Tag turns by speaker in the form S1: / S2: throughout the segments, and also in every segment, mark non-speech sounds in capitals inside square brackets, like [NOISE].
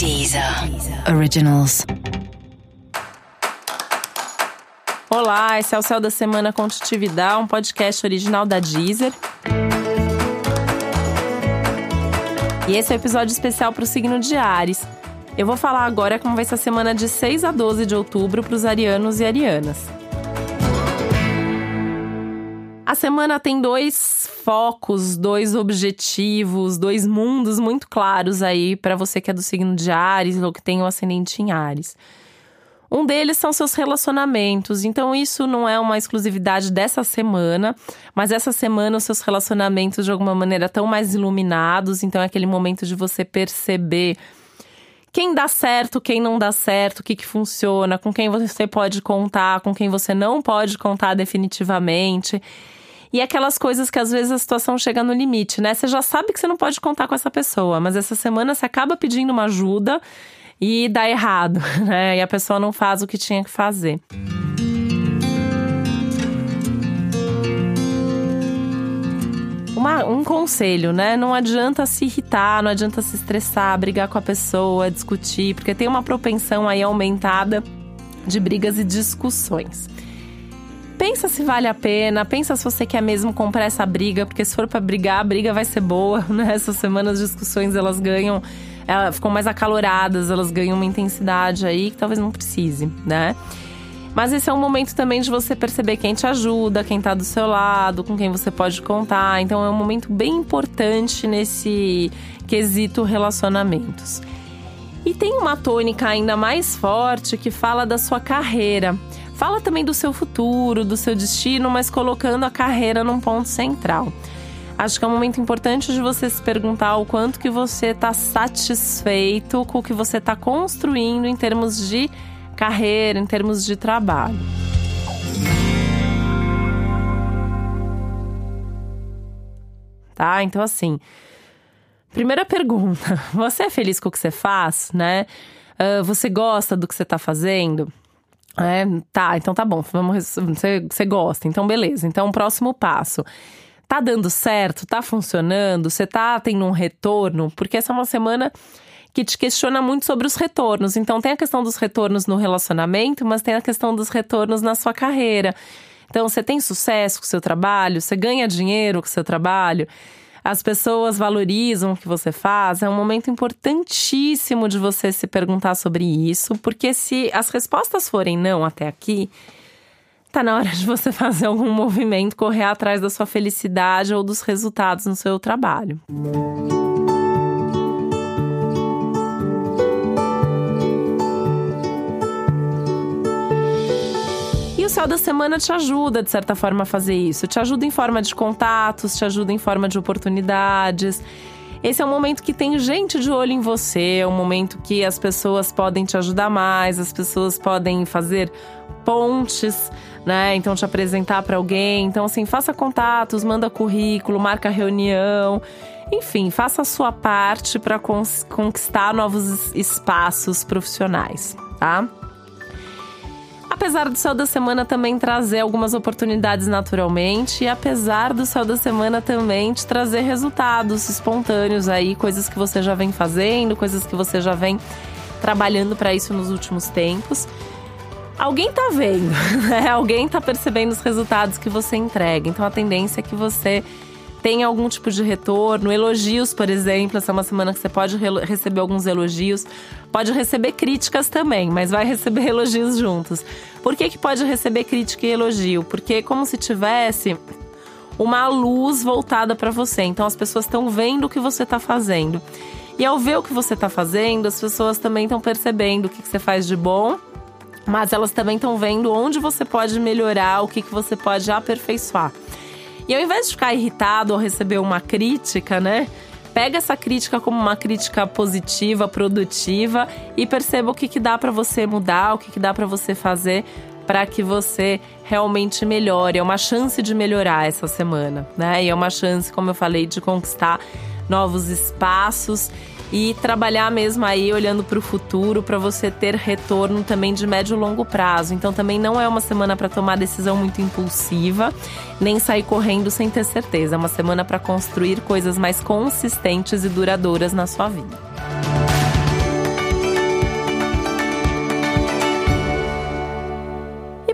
S1: Deezer Originals.
S2: Olá, esse é o Céu da Semana com um podcast original da Deezer. E esse é o um episódio especial para o signo de Ares. Eu vou falar agora como vai ser a semana de 6 a 12 de outubro para os arianos e arianas. A semana tem dois focos, dois objetivos, dois mundos muito claros aí para você que é do signo de Ares ou que tem o ascendente em Ares. Um deles são seus relacionamentos. Então, isso não é uma exclusividade dessa semana, mas essa semana os seus relacionamentos, de alguma maneira, estão mais iluminados. Então, é aquele momento de você perceber quem dá certo, quem não dá certo, o que, que funciona, com quem você pode contar, com quem você não pode contar definitivamente. E aquelas coisas que às vezes a situação chega no limite, né? Você já sabe que você não pode contar com essa pessoa, mas essa semana você acaba pedindo uma ajuda e dá errado, [LAUGHS] né? E a pessoa não faz o que tinha que fazer. Uma, um conselho, né? Não adianta se irritar, não adianta se estressar, brigar com a pessoa, discutir, porque tem uma propensão aí aumentada de brigas e discussões pensa se vale a pena, pensa se você quer mesmo comprar essa briga, porque se for para brigar, a briga vai ser boa, [LAUGHS] né? Essas semanas de discussões elas ganham, elas ficam mais acaloradas, elas ganham uma intensidade aí que talvez não precise, né? Mas esse é um momento também de você perceber quem te ajuda, quem tá do seu lado, com quem você pode contar. Então é um momento bem importante nesse quesito relacionamentos. E tem uma tônica ainda mais forte que fala da sua carreira. Fala também do seu futuro, do seu destino, mas colocando a carreira num ponto central. Acho que é um momento importante de você se perguntar o quanto que você está satisfeito com o que você está construindo em termos de carreira, em termos de trabalho. Tá? Então, assim, primeira pergunta: [LAUGHS] você é feliz com o que você faz, né? Uh, você gosta do que você está fazendo? É, tá, então tá bom. Vamos, você, você gosta, então beleza. Então, o próximo passo. Tá dando certo? Tá funcionando? Você tá tendo um retorno? Porque essa é uma semana que te questiona muito sobre os retornos. Então, tem a questão dos retornos no relacionamento, mas tem a questão dos retornos na sua carreira. Então, você tem sucesso com o seu trabalho? Você ganha dinheiro com o seu trabalho? As pessoas valorizam o que você faz, é um momento importantíssimo de você se perguntar sobre isso, porque se as respostas forem não até aqui, tá na hora de você [LAUGHS] fazer algum movimento, correr atrás da sua felicidade ou dos resultados no seu trabalho. Céu da semana te ajuda, de certa forma, a fazer isso. Te ajuda em forma de contatos, te ajuda em forma de oportunidades. Esse é um momento que tem gente de olho em você, é um momento que as pessoas podem te ajudar mais, as pessoas podem fazer pontes, né? Então te apresentar para alguém. Então assim, faça contatos, manda currículo, marca reunião. Enfim, faça a sua parte para conquistar novos espaços profissionais, tá? Apesar do céu da semana também trazer algumas oportunidades naturalmente, e apesar do céu da semana também te trazer resultados espontâneos aí, coisas que você já vem fazendo, coisas que você já vem trabalhando para isso nos últimos tempos. Alguém tá vendo, [LAUGHS] né? Alguém tá percebendo os resultados que você entrega. Então a tendência é que você tem algum tipo de retorno, elogios, por exemplo. Essa é uma semana que você pode receber alguns elogios, pode receber críticas também, mas vai [LAUGHS] receber elogios juntos. Por que, que pode receber crítica e elogio? Porque é como se tivesse uma luz voltada para você. Então as pessoas estão vendo o que você está fazendo. E ao ver o que você está fazendo, as pessoas também estão percebendo o que, que você faz de bom mas elas também estão vendo onde você pode melhorar, o que, que você pode aperfeiçoar. E ao invés de ficar irritado ou receber uma crítica, né? Pega essa crítica como uma crítica positiva, produtiva e perceba o que, que dá para você mudar, o que, que dá para você fazer para que você realmente melhore. É uma chance de melhorar essa semana, né? E é uma chance, como eu falei, de conquistar novos espaços e trabalhar mesmo aí olhando para o futuro para você ter retorno também de médio e longo prazo. Então também não é uma semana para tomar decisão muito impulsiva, nem sair correndo sem ter certeza. É uma semana para construir coisas mais consistentes e duradouras na sua vida.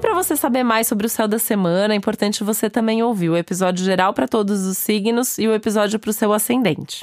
S2: para você saber mais sobre o céu da semana, é importante você também ouvir o episódio geral para todos os signos e o episódio para o seu ascendente.